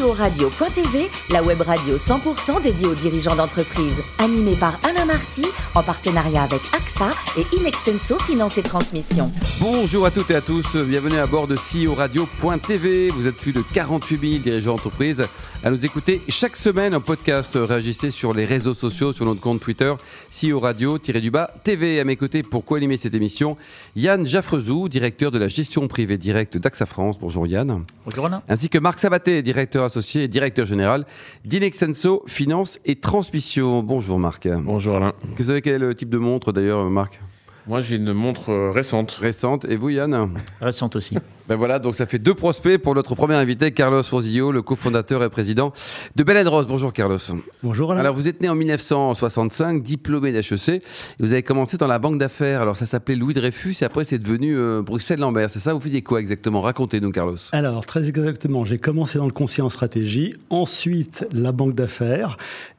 CEO-radio.tv, la web radio 100% dédiée aux dirigeants d'entreprise. Animée par Alain Marty, en partenariat avec AXA et Inextenso Finance et Transmission. Bonjour à toutes et à tous, bienvenue à bord de CEO Radio.tv. Vous êtes plus de 48 000 dirigeants d'entreprise à nous écouter chaque semaine en podcast. Réagissez sur les réseaux sociaux, sur notre compte Twitter, CEO Radio-du-bas TV. À mes côtés, pour co-animer cette émission, Yann Jaffrezou, directeur de la gestion privée directe d'AXA France. Bonjour Yann. Bonjour Alain. Ainsi que Marc Sabaté, directeur associé et directeur général d'Inexenso Finance et Transmission. Bonjour Marc. Bonjour Alain. Vous savez quel est le type de montre d'ailleurs, Marc? Moi j'ai une montre euh, récente. Récente. Et vous Yann? Récente aussi. Ben voilà, donc ça fait deux prospects pour notre premier invité, Carlos Rosillo, le cofondateur et président de Belen Rose. Bonjour Carlos. Bonjour Alain. Alors vous êtes né en 1965, diplômé d'HEC, et vous avez commencé dans la banque d'affaires. Alors ça s'appelait Louis Dreyfus et après c'est devenu euh, Bruxelles-Lambert, c'est ça Vous faisiez quoi exactement? Racontez-nous Carlos. Alors très exactement, j'ai commencé dans le conseil en stratégie, ensuite la banque d'affaires,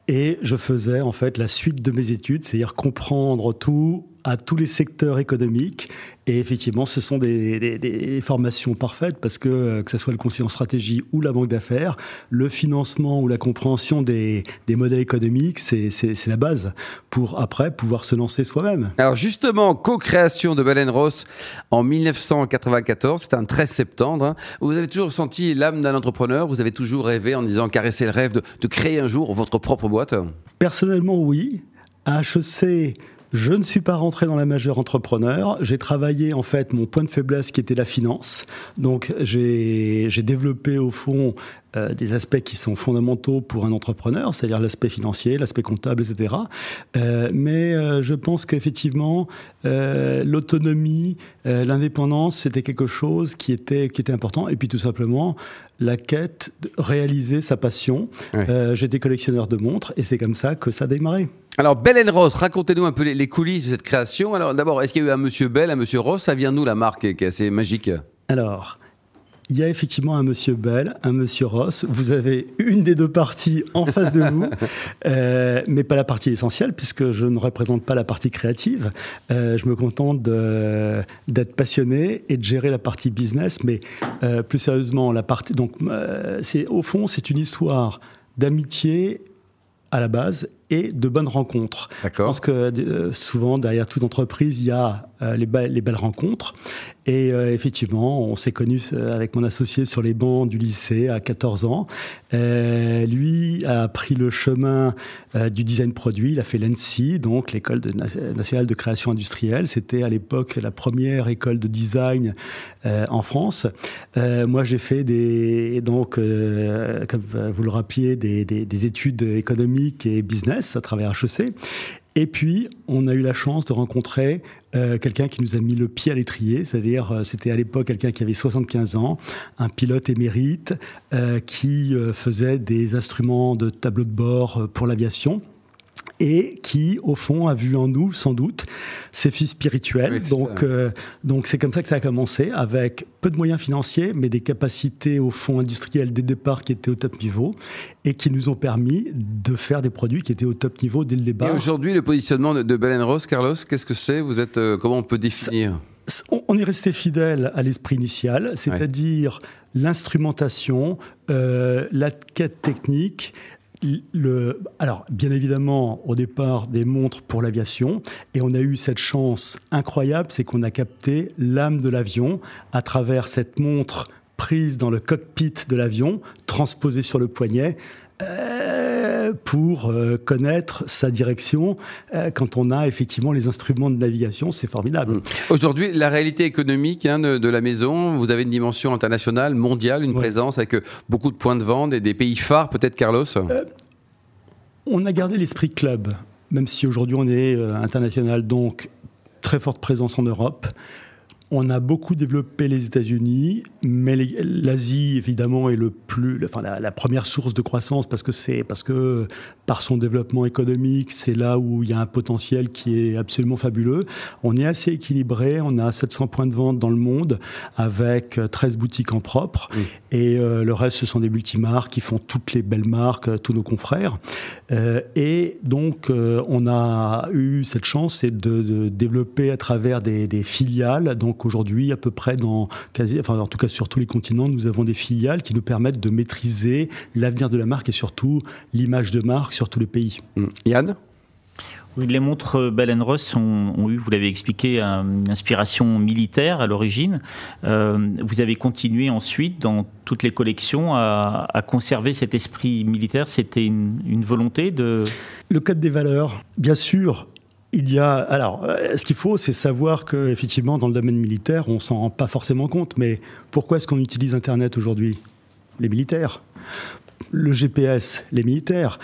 et je faisais en fait la suite de mes études, c'est-à-dire comprendre tout à tous les secteurs économiques. Et effectivement, ce sont des, des, des formations parfaites parce que, euh, que ce soit le conseil en stratégie ou la banque d'affaires, le financement ou la compréhension des, des modèles économiques, c'est la base pour après pouvoir se lancer soi-même. Alors justement, co-création de Baleine Ross en 1994, c'était un 13 septembre. Hein. Vous avez toujours senti l'âme d'un entrepreneur, vous avez toujours rêvé en disant caresser le rêve de, de créer un jour votre propre boîte Personnellement, oui. À HEC, je ne suis pas rentré dans la majeure entrepreneur. J'ai travaillé en fait mon point de faiblesse qui était la finance. Donc j'ai développé au fond euh, des aspects qui sont fondamentaux pour un entrepreneur, c'est-à-dire l'aspect financier, l'aspect comptable, etc. Euh, mais euh, je pense qu'effectivement, euh, l'autonomie, euh, l'indépendance, c'était quelque chose qui était, qui était important. Et puis tout simplement, la quête de réaliser sa passion. Ouais. Euh, J'étais collectionneur de montres et c'est comme ça que ça a démarré. Alors, Bell Ross, racontez-nous un peu les, les coulisses de cette création. Alors, d'abord, est-ce qu'il y a eu un monsieur Bell, un monsieur Ross Ça vient d'où la marque qui est assez magique? Alors, il y a effectivement un monsieur Bell, un monsieur Ross. Vous avez une des deux parties en face de vous, euh, mais pas la partie essentielle, puisque je ne représente pas la partie créative. Euh, je me contente d'être passionné et de gérer la partie business, mais euh, plus sérieusement, la partie. Donc, c'est au fond, c'est une histoire d'amitié à la base et de bonnes rencontres. Je pense que euh, souvent, derrière toute entreprise, il y a euh, les, be- les belles rencontres. Et euh, effectivement, on s'est connus avec mon associé sur les bancs du lycée à 14 ans. Lui a pris le chemin du design produit. Il a fait l'ENSI, donc l'école nationale de création industrielle. C'était à l'époque la première école de design en France. Moi, j'ai fait des, donc, comme vous le rappeliez, des, des- des études économiques et business à travers HEC. Et puis, on a eu la chance de rencontrer euh, quelqu'un qui nous a mis le pied à l'étrier, c'est-à-dire euh, c'était à l'époque quelqu'un qui avait 75 ans, un pilote émérite euh, qui faisait des instruments de tableau de bord pour l'aviation et qui, au fond, a vu en nous, sans doute, ses fils spirituels. Oui, donc, euh, donc c'est comme ça que ça a commencé, avec peu de moyens financiers, mais des capacités, au fond, industrielles dès le départ qui étaient au top niveau et qui nous ont permis de faire des produits qui étaient au top niveau dès le Et départ. aujourd'hui, le positionnement de, de Bell Ross, Carlos, qu'est-ce que c'est? Vous êtes euh, comment on peut définir? On- On est resté fidèle à l'esprit initial, c'est-à-dire l'instrumentation, euh, la quête technique. Le, alors, bien évidemment, au départ, des montres pour l'aviation. Et on a eu cette chance incroyable, c'est qu'on a capté l'âme de l'avion à travers cette montre prise dans le cockpit de l'avion, transposée sur le poignet, euh, pour euh, connaître sa direction. Euh, quand on a effectivement les instruments de navigation, c'est formidable. Mm. Aujourd'hui, la réalité économique hein, de, de la maison, vous avez une dimension internationale, mondiale, une Ouais. présence avec euh, beaucoup de points de vente et des pays phares, peut-être, Carlos? On a gardé l'esprit club, même si aujourd'hui on est international, donc très forte présence en Europe. On a beaucoup développé les États-Unis, mais l'Asie évidemment est le plus, enfin la, la première source de croissance parce que c'est parce que par son développement économique, c'est là où il y a un potentiel qui est absolument fabuleux. On est assez équilibré, on a 700 points de vente dans le monde avec euh, 13 boutiques en propre Oui. et euh, le reste ce sont des multimarques qui font toutes les belles marques, euh, tous nos confrères. Euh, et donc euh, on a eu cette chance de développer à travers des, des filiales donc Donc aujourd'hui, à peu près dans, quasi, enfin en tout cas sur tous les continents, nous avons des filiales qui nous permettent de maîtriser l'avenir de la marque et surtout l'image de marque sur tous les pays. Mmh. Yann? Oui, les montres Bell Ross ont, eu, vous l'avez expliqué, une inspiration militaire à l'origine. Euh, vous avez continué ensuite dans toutes les collections à, conserver cet esprit militaire. C'était une, une, volonté de... Le code des valeurs, bien sûr. Il y a alors, euh, ce qu'il faut, c'est savoir que effectivement, dans le domaine militaire, on s'en rend pas forcément compte. Mais pourquoi est-ce qu'on utilise Internet aujourd'hui? Les militaires le GPS, les militaires,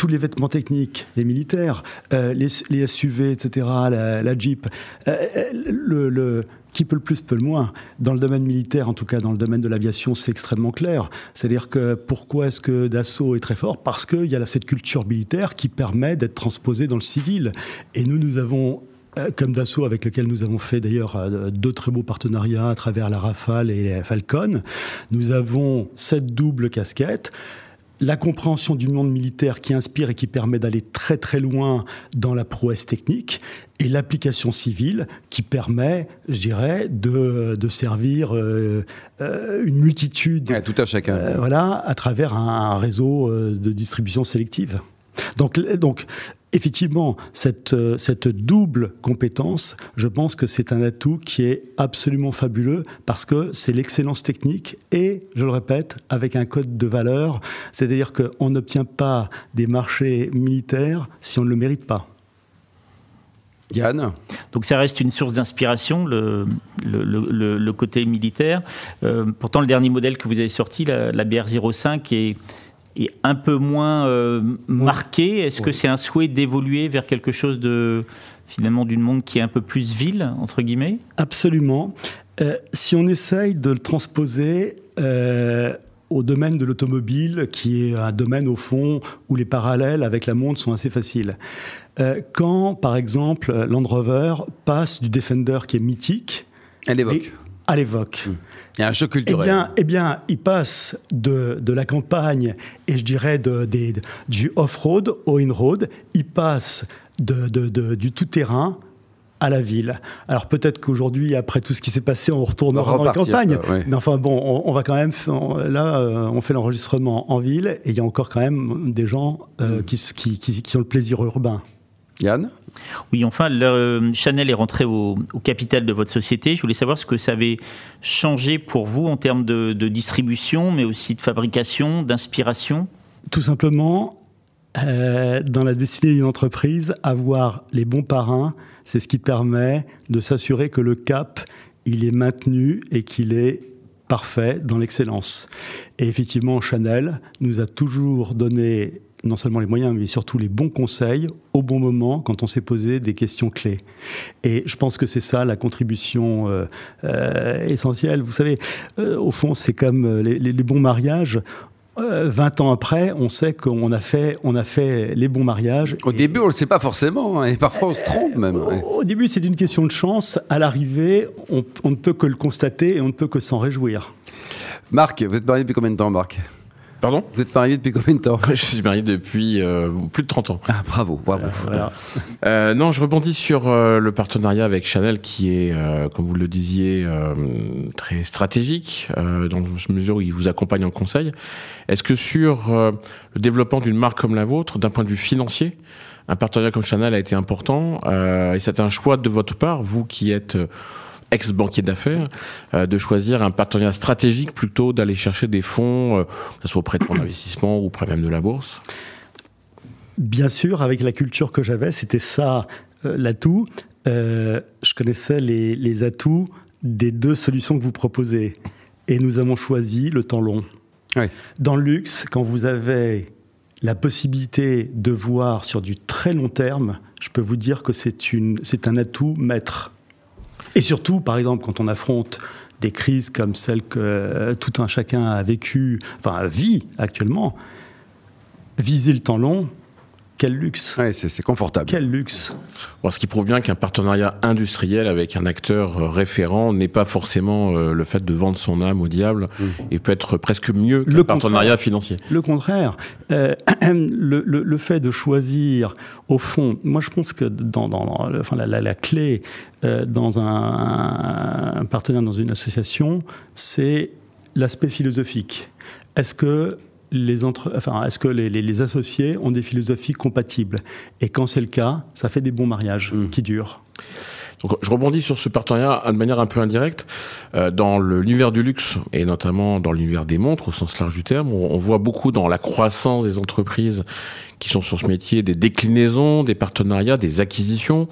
tous les vêtements techniques, les militaires, euh, les, SUV, etc., la, Jeep, euh, euh, qui peut le plus peut le moins. Dans le domaine militaire, en tout cas dans le domaine de l'aviation, c'est extrêmement clair. C'est-à-dire que pourquoi est-ce que Dassault est très fort? Parce qu'il y a cette culture militaire qui permet d'être transposée dans le civil. Et nous, nous avons comme Dassault, avec lequel nous avons fait d'ailleurs deux très beaux partenariats à travers la Rafale et la Falcon, nous avons cette double casquette la compréhension du monde militaire qui inspire et qui permet d'aller très très loin dans la prouesse technique, et l'application civile qui permet, je dirais, de, servir euh, euh, une multitude, tout à chacun, euh, voilà, à travers un, réseau de distribution sélective. Donc, donc effectivement, cette, euh, cette double compétence, je pense que c'est un atout qui est absolument fabuleux parce que c'est l'excellence technique et, je le répète, avec un code de valeur, c'est-à-dire qu'on n'obtient pas des marchés militaires si on ne le mérite pas. Yann? Donc ça reste une source d'inspiration, le, le, côté militaire. Euh, pourtant, le dernier modèle que vous avez sorti, la, la BR05, est est un peu moins euh, marqué. Est-ce que c'est un souhait d'évoluer vers quelque chose de finalement d'une monde qui est un peu plus ville entre guillemets? Absolument. Euh, si on essaye de le transposer euh, au domaine de l'automobile, qui est un domaine au fond où les parallèles avec la montre sont assez faciles. quand, par exemple, Land Rover passe du Defender qui est mythique, elle évoque. À l'évoque. Mmh. Il y a un choc culturel. Eh bien, eh bien il passe de, de, la campagne et je dirais de, du off-road au in-road. Il passe de, du tout-terrain à la ville. Alors peut-être qu'aujourd'hui, après tout ce qui s'est passé, on retournera dans la campagne. Mais enfin bon, on, va quand même. là, euh, on fait l'enregistrement en ville et il y a encore quand même des gens euh, mm. qui, qui, qui ont le plaisir urbain. Yann Oui, enfin, le, Chanel est rentré au, capital de votre société. Je voulais savoir ce que ça avait changé pour vous en termes de, distribution, mais aussi de fabrication, d'inspiration. Tout simplement, euh, dans la destinée d'une entreprise, avoir les bons parrains, c'est ce qui permet de s'assurer que le cap, il est maintenu et qu'il est parfait dans l'excellence. Et effectivement, Chanel nous a toujours donné non seulement les moyens, mais surtout les bons conseils au bon moment quand on s'est posé des questions clés. Et je pense que c'est ça la contribution euh, euh, essentielle. Vous savez, euh, au fond, c'est comme les, bons mariages. 20 ans après, on sait qu'on a fait, on a fait les bons mariages. Au début, on ne le sait pas forcément, hein, et parfois on se trompe même. Au, début, c'est une question de chance. À l'arrivée, on, on, ne peut que le constater et on ne peut que s'en réjouir. Marc, vous êtes marié depuis combien de temps, Marc? Pardon Vous êtes marié depuis combien de temps Je suis marié depuis euh, plus de 30 ans. Ah, bravo, bravo. Euh, euh, non, je rebondis sur le partenariat avec Chanel qui est, comme vous le disiez, très stratégique dans la mesure où il vous accompagne en conseil. Est-ce que sur le développement d'une marque comme la vôtre, d'un point de vue financier, un partenariat comme Chanel a été important et c'est un choix de votre part, vous qui êtes ex-banquier d'affaires, euh, de choisir un partenariat stratégique plutôt d'aller chercher des fonds, euh, que ce soit auprès de fonds d'investissement ou auprès même de la bourse Bien sûr, avec la culture que j'avais, c'était ça euh, l'atout. je connaissais les, atouts des deux solutions que vous proposez. Et nous avons choisi le temps long. Dans le luxe, quand vous avez la possibilité de voir sur du très long terme, je peux vous dire que c'est un atout maître. Et surtout, par exemple, quand on affronte des crises comme celle que euh, tout un chacun a vécu, enfin vit actuellement, viser le temps long, quel luxe ouais, c'est confortable. Quel luxe bon, Ce qui prouve bien qu'un partenariat industriel avec un acteur euh, référent n'est pas forcément euh, le fait de vendre son âme au diable mmh. et peut être presque mieux qu'un partenariat financier. Le contraire. Euh, le, le, le, fait de choisir, au fond, moi je pense que dans, dans enfin, la, la, la, clé euh, dans un, un partenaire, dans une association, c'est l'aspect philosophique. Est-ce que les entre, enfin, est-ce que les, les, les, associés ont des philosophies compatibles? Et quand c'est le cas, ça fait des bons mariages mmh. qui durent. Donc, je rebondis sur ce partenariat de manière un peu indirecte. Euh, dans l'univers du luxe, et notamment dans l'univers des montres au sens large du terme, on, voit beaucoup dans la croissance des entreprises qui sont sur ce métier des déclinaisons, des partenariats, des acquisitions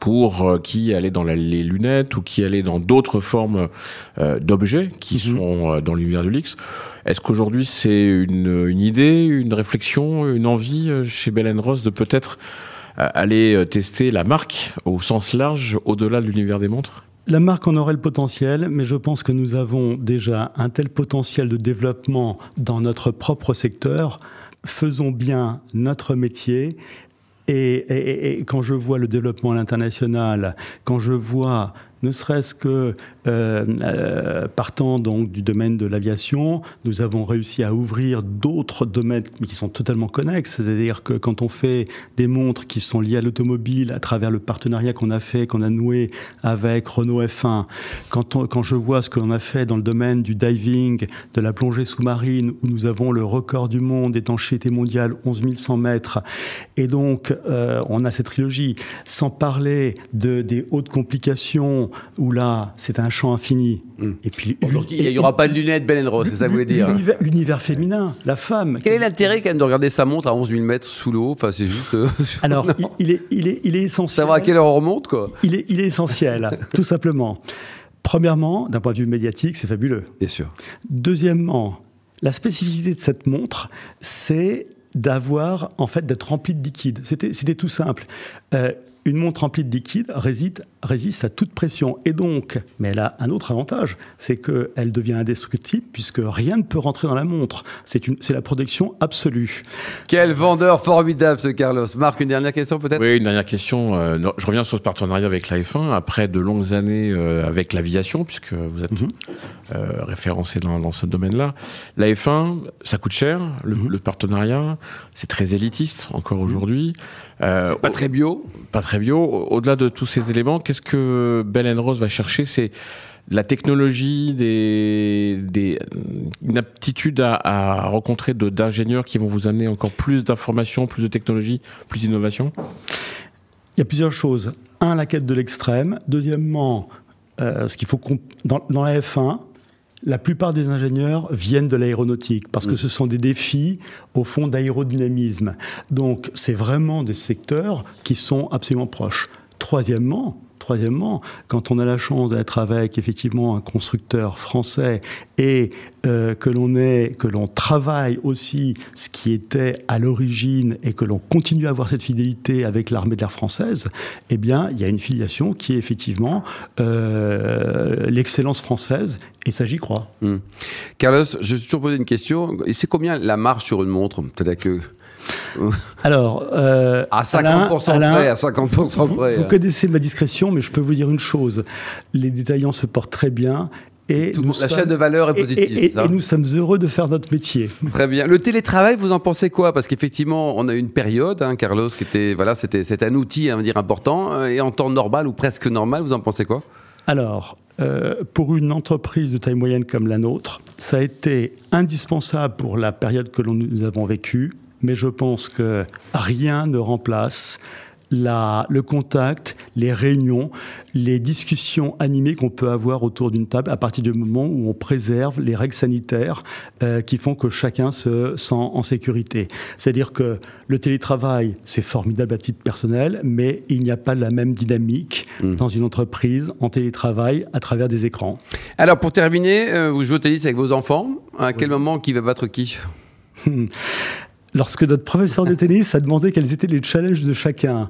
pour euh, qui allaient dans la, les lunettes ou qui allaient dans d'autres formes euh, d'objets qui mmh. sont dans l'univers du luxe. Est-ce qu'aujourd'hui c'est une, une, idée, une réflexion, une envie chez Belen Ross de peut-être aller tester la marque au sens large au-delà de l'univers des montres? La marque en aurait le potentiel, mais je pense que nous avons déjà un tel potentiel de développement dans notre propre secteur. Faisons bien notre métier et, et, et, quand je vois le développement à l'international, quand je vois ne serait-ce que euh, euh, partant donc du domaine de l'aviation, nous avons réussi à ouvrir d'autres domaines qui sont totalement connexes. C'est-à-dire que quand on fait des montres qui sont liées à l'automobile à travers le partenariat qu'on a fait, qu'on a noué avec Renault F1, quand, on, quand je vois ce qu'on a fait dans le domaine du diving, de la plongée sous-marine, où nous avons le record du monde d'étanchéité mondiale, 11 100 mètres, et donc euh, on a cette trilogie, sans parler de, des hautes complications, où là c'est un champ infini. Mmh. Et puis, il n'y aura pas de lunettes Ben Rose, c'est ça que vous voulez dire L'univers féminin, la femme. Quel est l'intérêt quand même de regarder sa montre à 11 000 mètres sous l'eau? Enfin, c'est juste. Euh, Alors, il, est, il, est, il est essentiel. Savoir à quelle heure on remonte, quoi. Il est, il est essentiel, tout simplement. Premièrement, d'un point de vue médiatique, c'est fabuleux. Bien sûr. Deuxièmement, la spécificité de cette montre, c'est d'avoir, en fait, d'être rempli de liquide. C'était tout simple. Euh, une montre remplie de liquide résiste, résiste à toute pression. Et donc, mais elle a un autre avantage, c'est qu'elle devient indestructible puisque rien ne peut rentrer dans la montre. C'est la protection absolue. Quel vendeur formidable ce Carlos. Marc, une dernière question peut-être? Oui, une dernière question. Euh, je reviens sur ce partenariat avec la F1 après de longues années euh, avec l'aviation puisque vous êtes mm -hmm. euh, référencé dans, dans ce domaine-là. La F1, ça coûte cher, le, mm -hmm. le partenariat, c'est très élitiste encore mm -hmm. aujourd'hui. Euh, pas très bio. Pas très bio. Au-delà de tous ces éléments, qu'est-ce que Bell Rose va chercher? C'est la technologie, des, des, une aptitude à, rencontrer d'ingénieurs qui vont vous amener encore plus d'informations, plus de technologie, plus d'innovation Il y a plusieurs choses. Un, la quête de l'extrême. Deuxièmement, euh, ce qu'il faut dans, dans la F1, la plupart des ingénieurs viennent de l'aéronautique parce que ce sont des défis au fond d'aérodynamisme. Donc c'est vraiment des secteurs qui sont absolument proches. Troisièmement, Troisièmement, quand on a la chance d'être avec effectivement un constructeur français et euh, que l'on est, que l'on travaille aussi ce qui était à l'origine et que l'on continue à avoir cette fidélité avec l'armée de l'air française, eh bien, il y a une filiation qui est effectivement euh, l'excellence française et ça, j'y crois. Mmh. Carlos, je vais toujours poser une question. C'est combien la marge sur une montre? Peut-être que alors, euh, à 50% Alain, près, à 50% vous, près. Vous connaissez ma discrétion, mais je peux vous dire une chose les détaillants se portent très bien. Et Tout, la sommes, chaîne de valeur est positive. Et, et, et, nous sommes heureux de faire notre métier. Très bien. Le télétravail, vous en pensez quoi? Parce qu'effectivement, on a eu une période, hein, Carlos, qui était, voilà, c'était, c'était un outil, on va dire, important. Et en temps normal ou presque normal, vous en pensez quoi? Alors, euh, pour une entreprise de taille moyenne comme la nôtre, ça a été indispensable pour la période que nous avons vécue mais je pense que rien ne remplace la, le contact, les réunions, les discussions animées qu'on peut avoir autour d'une table à partir du moment où on préserve les règles sanitaires euh, qui font que chacun se sent en sécurité. C'est-à-dire que le télétravail, c'est formidable à titre personnel, mais il n'y a pas la même dynamique mmh. dans une entreprise en télétravail à travers des écrans. Alors pour terminer, euh, vous jouez au tennis avec vos enfants. À quel moment qui va battre qui? lorsque notre professeur de tennis a demandé quels étaient les challenges de chacun,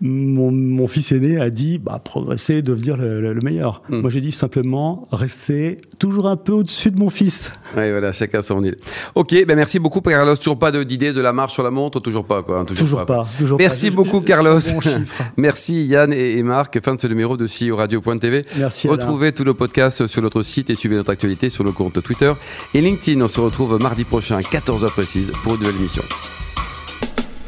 mon, fils aîné a dit bah, progresser, devenir le, meilleur. Hmm. Moi, j'ai dit simplement rester toujours un peu au-dessus de mon fils. Oui, voilà, chacun son île. Ok, ben merci beaucoup, Carlos. Toujours pas d'idée de la marche sur la montre Toujours pas, quoi. Toujours, pas. merci beaucoup, Carlos. merci, Yann et, Marc. Fin de ce numéro de CEO Radio.tv. Merci. Retrouvez tous nos podcasts sur notre site et suivez notre actualité sur nos comptes Twitter et LinkedIn. On se retrouve mardi prochain à 14h précise pour une nouvelle émission.